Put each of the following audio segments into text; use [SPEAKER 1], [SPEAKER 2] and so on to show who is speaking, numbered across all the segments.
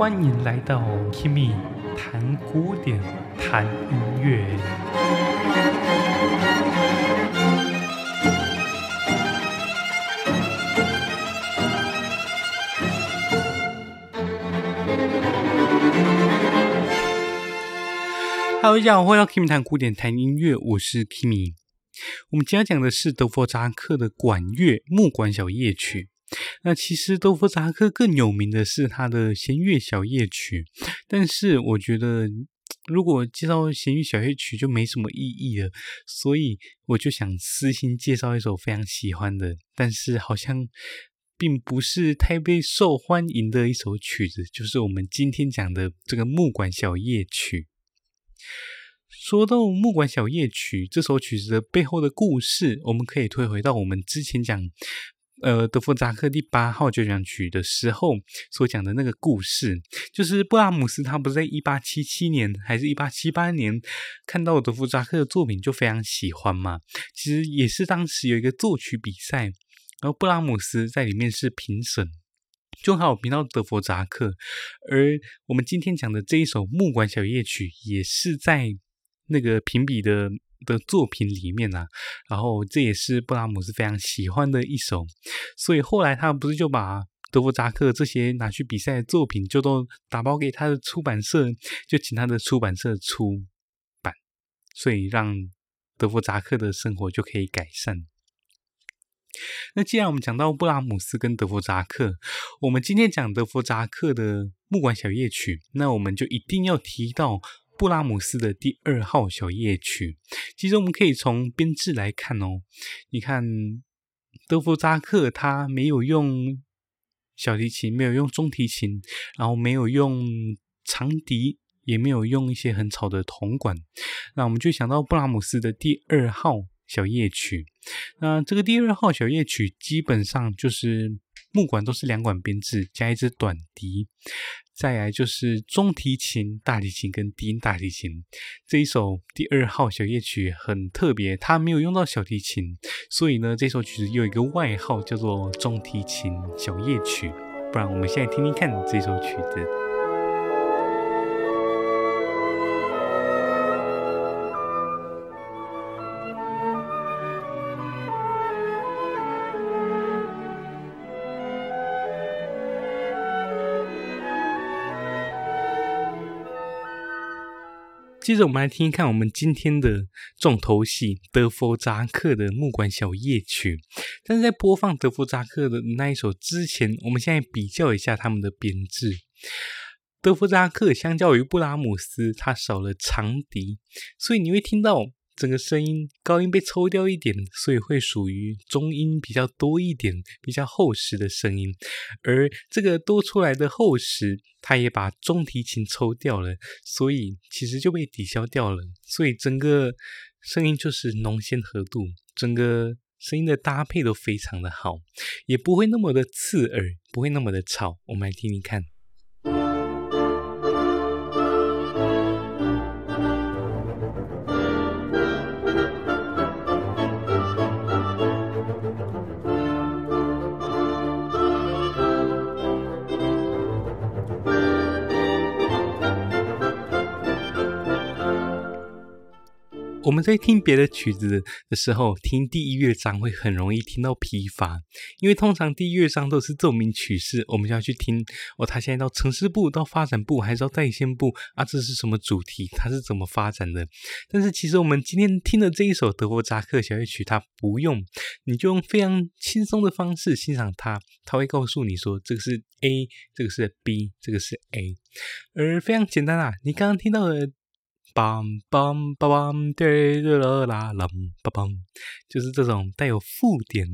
[SPEAKER 1] 欢迎来到 Kimi 谈古典，谈音乐。Hello，大家好，欢迎到 Kimi 谈古典，谈音乐。我是 Kimi。我们今天讲的是德弗扎克的管乐木管小夜曲。那其实德弗扎克更有名的是他的弦乐小夜曲，但是我觉得如果介绍弦乐小夜曲就没什么意义了，所以我就想私心介绍一首非常喜欢的，但是好像并不是太被受欢迎的一首曲子，就是我们今天讲的这个木管小夜曲。说到木管小夜曲这首曲子的背后的故事，我们可以推回到我们之前讲。呃，德弗扎克第八号交响曲的时候所讲的那个故事，就是布拉姆斯他不是在一八七七年还是一八七八年看到德弗扎克的作品就非常喜欢嘛？其实也是当时有一个作曲比赛，然后布拉姆斯在里面是评审，就好评到德弗扎克，而我们今天讲的这一首木管小夜曲也是在那个评比的。的作品里面啊，然后这也是布拉姆斯非常喜欢的一首，所以后来他不是就把德弗扎克这些拿去比赛的作品就都打包给他的出版社，就请他的出版社出版，所以让德弗扎克的生活就可以改善。那既然我们讲到布拉姆斯跟德弗扎克，我们今天讲德弗扎克的木管小夜曲，那我们就一定要提到。布拉姆斯的第二号小夜曲，其实我们可以从编制来看哦。你看，德弗扎克他没有用小提琴，没有用中提琴，然后没有用长笛，也没有用一些很吵的铜管。那我们就想到布拉姆斯的第二号小夜曲。那这个第二号小夜曲基本上就是木管都是两管编制，加一支短笛。再来就是中提琴、大提琴跟低音大提琴。这一首第二号小夜曲很特别，它没有用到小提琴，所以呢，这首曲子有一个外号叫做中提琴小夜曲。不然我们现在听听看这首曲子。接着我们来听一看我们今天的重头戏——德弗扎克的木管小夜曲。但是在播放德弗扎克的那一首之前，我们现在比较一下他们的编制。德弗扎克相较于布拉姆斯，他少了长笛，所以你会听到。整个声音高音被抽掉一点，所以会属于中音比较多一点、比较厚实的声音。而这个多出来的厚实，它也把中提琴抽掉了，所以其实就被抵消掉了。所以整个声音就是浓鲜合度，整个声音的搭配都非常的好，也不会那么的刺耳，不会那么的吵。我们来听听看。我们在听别的曲子的时候，听第一乐章会很容易听到疲乏，因为通常第一乐章都是奏鸣曲式，我们就要去听哦，他现在到呈示部、到发展部，还是到再现部啊？这是什么主题？它是怎么发展的？但是其实我们今天听的这一首德国扎克小夜曲，它不用，你就用非常轻松的方式欣赏它，它会告诉你说这个是 A，这个是 B，这个是 A，而非常简单啊，你刚刚听到的。梆梆梆梆，对对啦啦啦，梆梆，就是这种带有附点，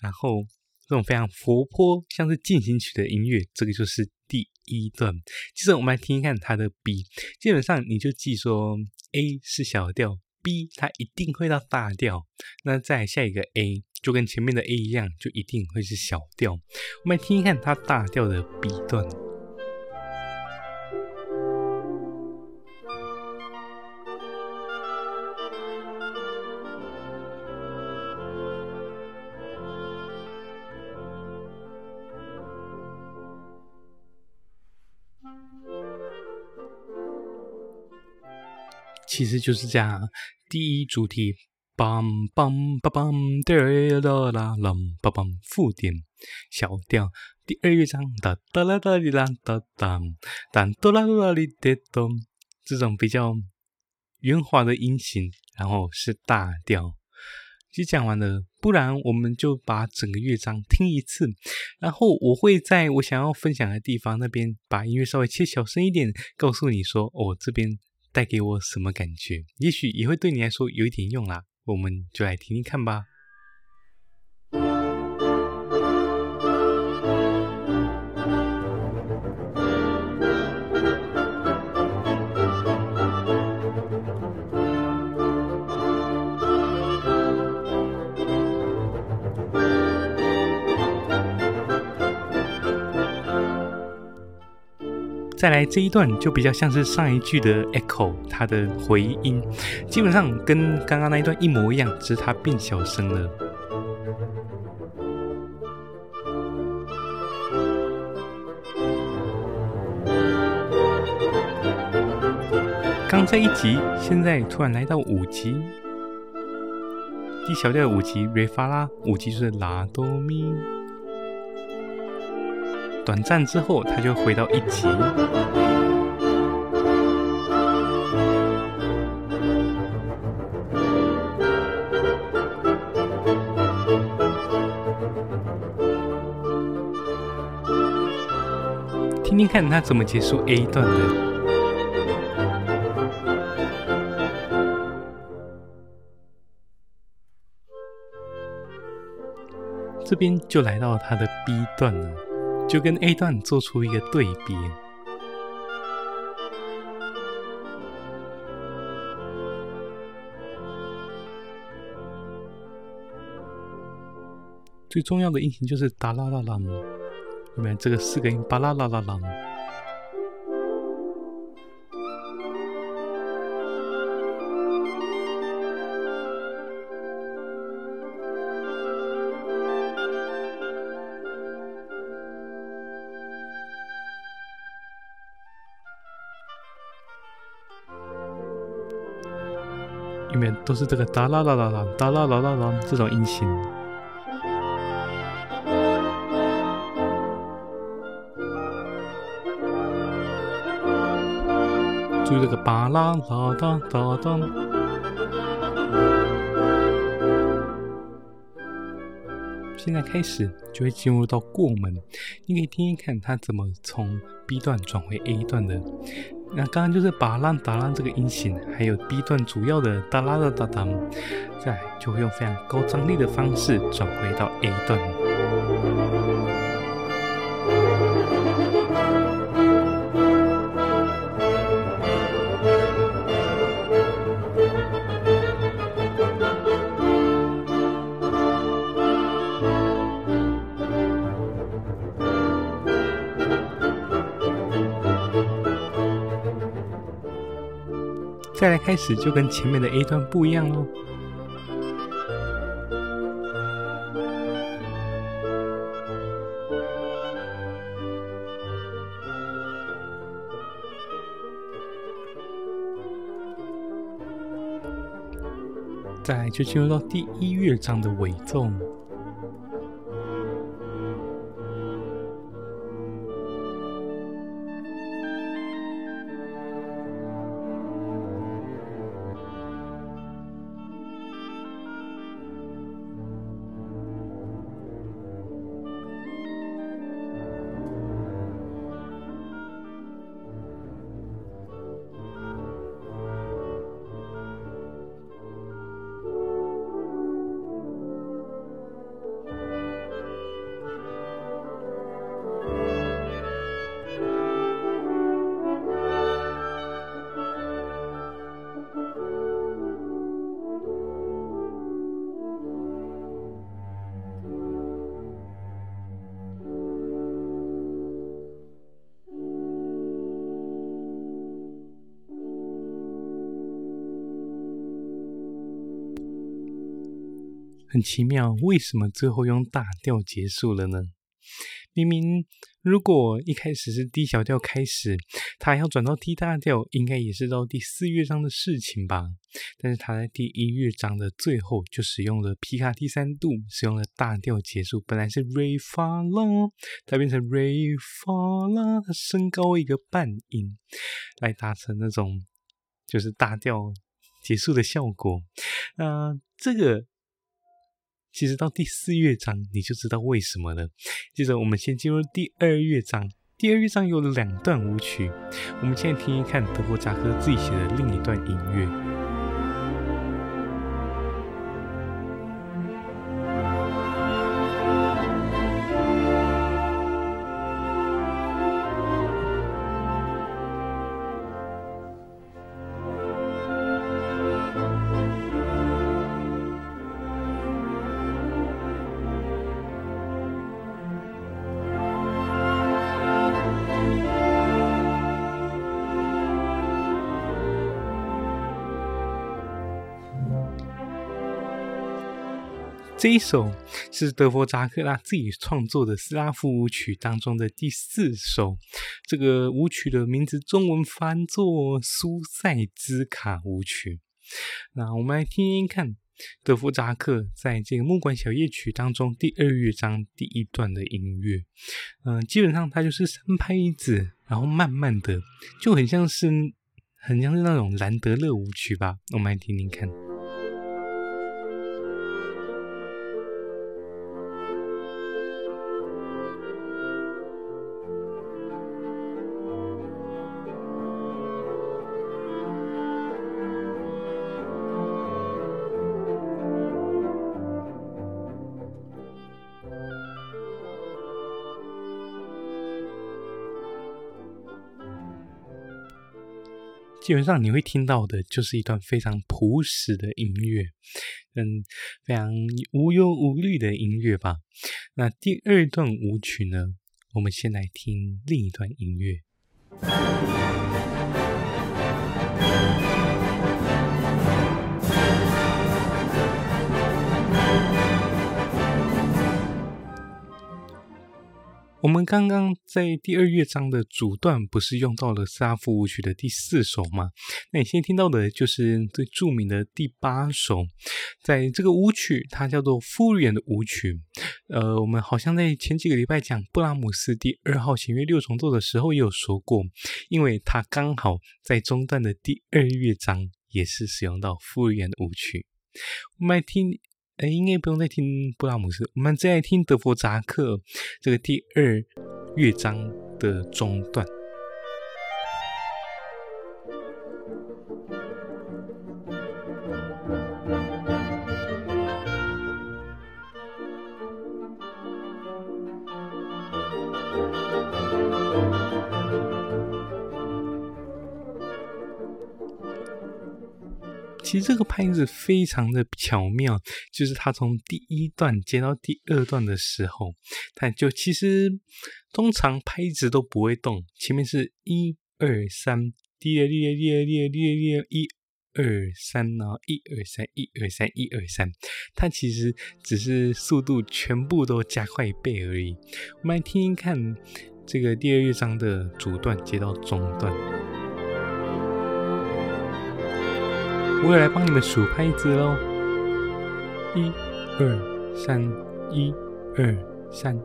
[SPEAKER 1] 然后这种非常活泼，像是进行曲的音乐，这个就是第一段。接着我们来听一看它的 B，基本上你就记说 A 是小调，B 它一定会到大调，那再下一个 A 就跟前面的 A 一样，就一定会是小调。我们来听一看它大调的 B 段。其实就是这样。第一主题梆梆梆梆，哒啦啦啦梆梆，附点小调。第二乐章哒哒啦哒哩啦哒哒，哒哆啦哆啦哩哒咚，这种比较圆滑的音型，然后是大调。就讲完了，不然我们就把整个乐章听一次，然后我会在我想要分享的地方那边把音乐稍微切小声一点，告诉你说，哦，这边带给我什么感觉，也许也会对你来说有一点用啦。我们就来听听看吧。再来这一段就比较像是上一句的 echo，它的回音，基本上跟刚刚那一段一模一样，只是它变小声了。刚在一级，现在突然来到五级，D 小调五级 Re 发拉，五级是拉哆咪。短暂之后，他就回到一级。听听看他怎么结束 A 段的。这边就来到他的 B 段了。就跟 A 段做出一个对比，最重要的音型就是哒啦啦啦，有没有这个四个音？巴啦啦啦啦。里面都是这个哒啦啦啦啦，哒啦啦啦啦这种音型。注意这个巴啦啦哒哒哒。现在开始就会进入到过门，你可以听听看它怎么从 B 段转回 A 段的。那刚刚就是把烂打烂这个音型，还有 B 段主要的哒啦哒哒哒，再就会用非常高张力的方式转回到 A 段。再来开始就跟前面的 A 段不一样喽。再来就进入到第一乐章的尾奏。很奇妙，为什么最后用大调结束了呢？明明如果一开始是 D 小调开始，他要转到 D 大调，应该也是到第四乐章的事情吧？但是他在第一乐章的最后就使用了皮卡第三度，使用了大调结束。本来是 Re Fa La，它变成 Re Fa La，它升高一个半音，来达成那种就是大调结束的效果。那、这个。其实到第四乐章你就知道为什么了。接着我们先进入第二乐章，第二乐章有两段舞曲，我们现在听一看德国扎克自己写的另一段音乐。这一首是德弗札克他自己创作的斯拉夫舞曲当中的第四首。这个舞曲的名字中文翻作《苏塞兹卡舞曲》。那我们来听听看德弗札克在这个木管小夜曲当中第二乐章第一段的音乐。嗯、基本上它就是三拍子，然后慢慢的，就很像是很像是那种兰德勒舞曲吧。我们来听听看。基本上你会听到的就是一段非常朴实的音乐，嗯，非常无忧无虑的音乐吧。那第二段舞曲呢？我们先来听另一段音乐。我们刚刚在第二乐章的主段不是用到了斯拉夫舞曲的第四首吗？那你现在听到的就是最著名的第八首，在这个舞曲它叫做复古的舞曲。呃，我们好像在前几个礼拜讲布拉姆斯第二号弦乐六重奏的时候也有说过，因为它刚好在中段的第二乐章也是使用到复古的舞曲。我们来听。哎，应该不用再听布拉姆斯，我们再来听德弗扎克这个第二乐章的中段。个拍子非常的巧妙，就是它从第一段接到第二段的时候，它就其实通常拍子都不会动，前面是一二三，第二第二第二第二第二第二一二三呢，一二三一二三一二三，它其实只是速度全部都加快一倍而已。我们来听听看这个第二乐章的主段接到中段。我也来帮你们数拍子喽，一、二、三，一、二、三，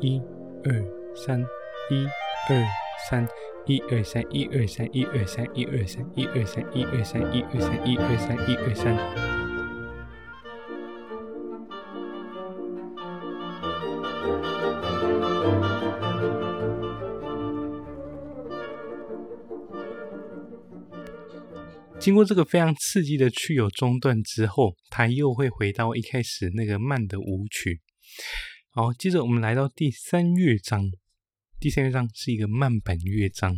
[SPEAKER 1] 一、二、三，一、二、三，一、二、三，一、二、三，一、二、三，一、二、三，一、二、三，一、二、三，一、二、三，一、二、三，一、二、三。经过这个非常刺激的去有中断之后，它又会回到一开始那个慢的舞曲。好，接着我们来到第三乐章，第三乐章是一个慢板乐章。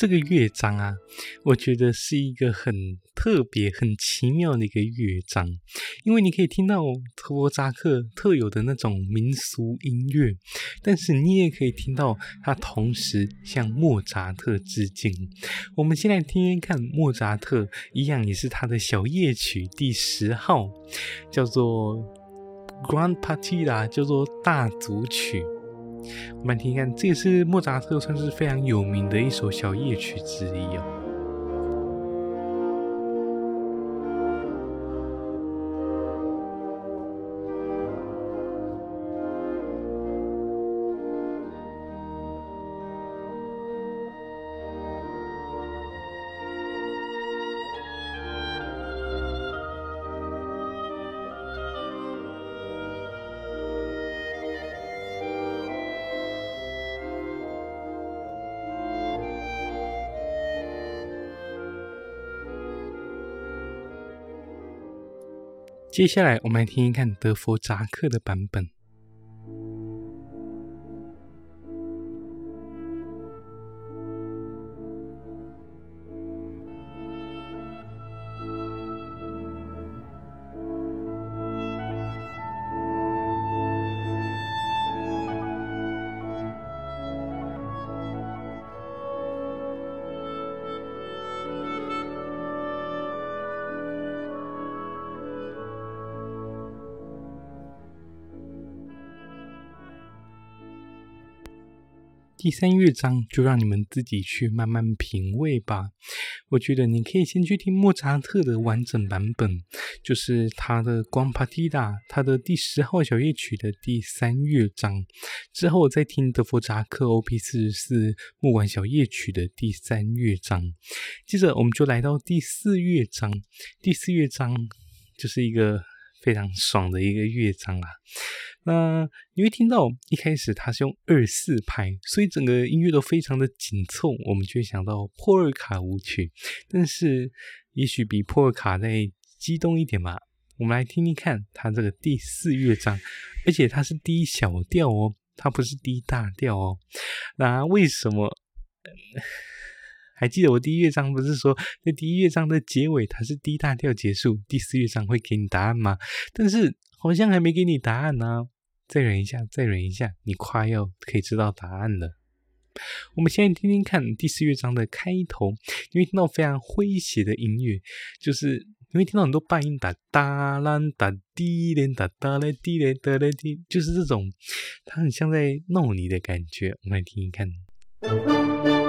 [SPEAKER 1] 这个乐章啊，我觉得是一个很特别、很奇妙的一个乐章，因为你可以听到德弗札克特有的那种民俗音乐，但是你也可以听到他同时向莫扎特致敬。我们先来听听看，莫扎特一样也是他的小夜曲第十号，叫做《Grand Partita》，叫做大组曲。我们来听一看，这也是莫扎特算是非常有名的一首小夜曲之一哦。接下来，我们来听一看德弗扎克的版本。第三乐章就让你们自己去慢慢品味吧。我觉得你可以先去听莫扎特的完整版本，就是他的《Grand Partita》，他的第十号小夜曲的第三乐章。之后再听德弗札克 OP 四十四木管小夜曲的第三乐章。接着我们就来到第四乐章，第四乐章就是一个非常爽的一个乐章啊。那你会听到一开始它是用二四拍，所以整个音乐都非常的紧凑，我们就会想到波尔卡舞曲，但是也许比波尔卡再激动一点吧。我们来听听看它这个第四乐章，而且它是低小调哦，它不是低大调哦。那为什么？还记得我第一乐章不是说在第一乐章的结尾它是低大调结束，第四乐章会给你答案吗？但是。好像还没给你答案呢、再忍一下，再忍一下，你快要可以知道答案了。我们现在听听看第四乐章的开头，你会听到非常诙谐的音乐，就是你会听到很多半音打哒啦哒滴连哒哒嘞滴嘞哒嘞滴，就是这种，它很像在闹你的感觉。我们来听听看。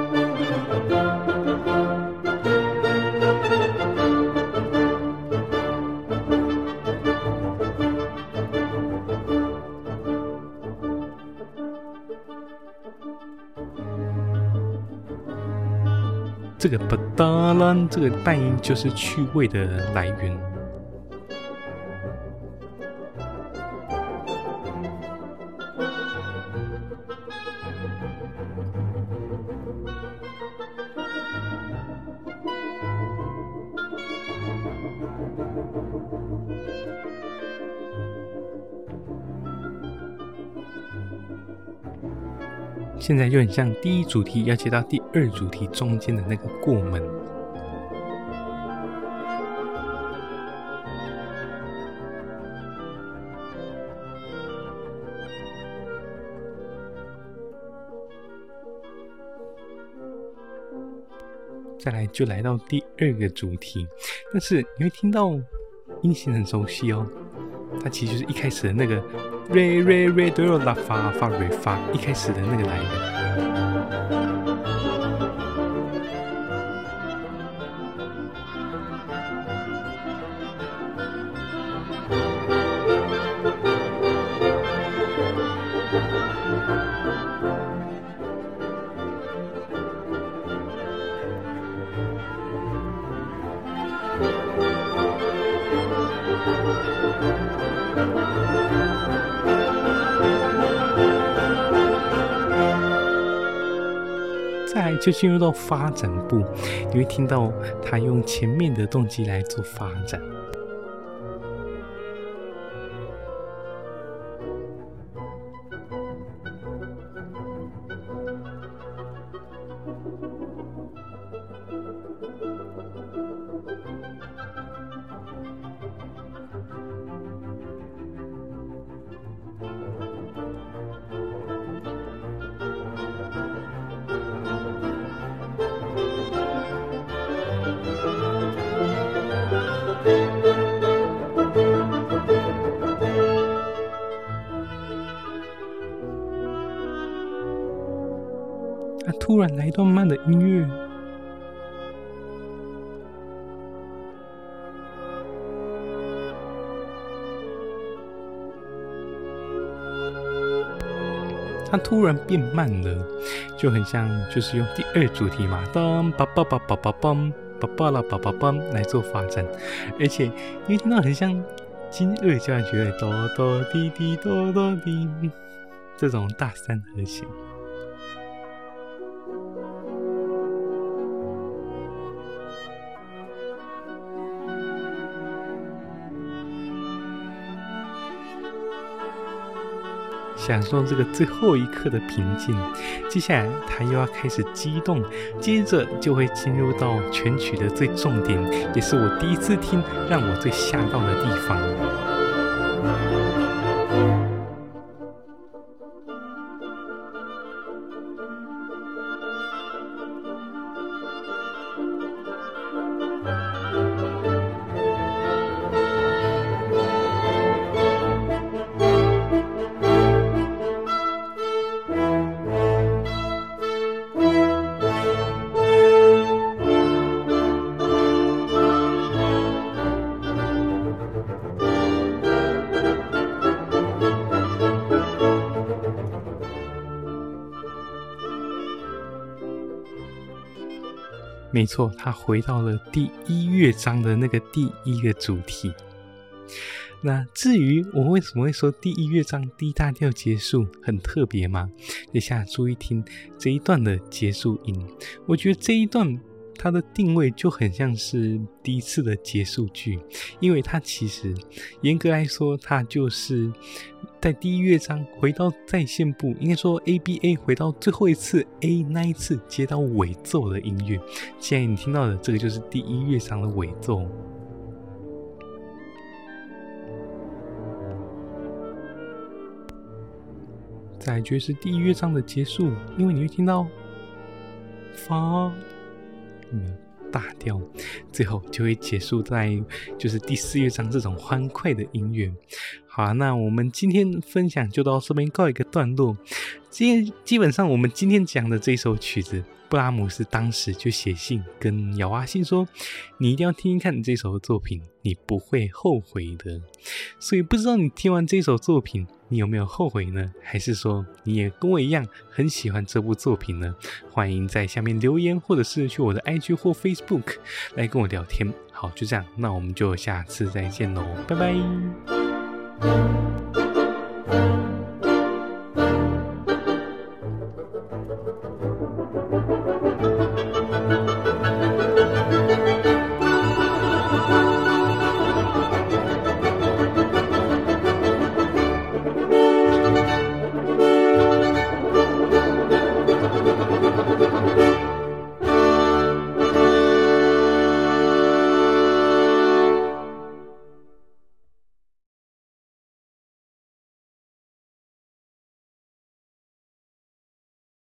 [SPEAKER 1] 这个吧哒啦，这个半音就是趣味的来源。现在就很像第一主题要接到第二主题中间的那个过门。再来就来到第二个主题，但是你会听到音型很熟悉哦，它其实就是一开始的那个。瑞瑞瑞都有拉发发瑞发，一开始的那个来源。就进入到发展部，你会听到他用前面的动机来做发展。突然来一段慢的音乐，它突然变慢了，就很像就是用第二主题嘛，当叭叭叭叭叭梆，叭叭啦叭叭梆来做发展，而且因为听到很像金二交响曲，哆哆滴滴哆哆滴，这种大三和弦。享受这个最后一刻的平静，接下来他又要开始激动，接着就会进入到全曲的最重点，也是我第一次听让我最吓到的地方。没错，他回到了第一乐章的那个第一个主题。那至于我为什么会说第一乐章 D 大调结束很特别吗？接下来注意听这一段的结束音，我觉得这一段它的定位就很像是第一次的结束句，因为它其实严格来说，它就是。在第一乐章回到再现部，应该说 A B A 回到最后一次 A 那一次接到尾奏的音乐。现在你听到的这个就是第一乐章的尾奏。再来就是第一乐章的结束，因为你会听到发，嗯，大调，最后就会结束在就是第四乐章这种欢快的音乐。好，那我们今天分享就到这边告一个段落。基基本上，我们今天讲的这首曲子，布拉姆斯当时就写信跟姚阿信说：“你一定要听听看这首作品，你不会后悔的。”所以，不知道你听完这首作品，你有没有后悔呢？还是说你也跟我一样很喜欢这部作品呢？欢迎在下面留言，或者是去我的 IG 或 Facebook 来跟我聊天。好，就这样，那我们就下次再见喽，拜拜。Thank you.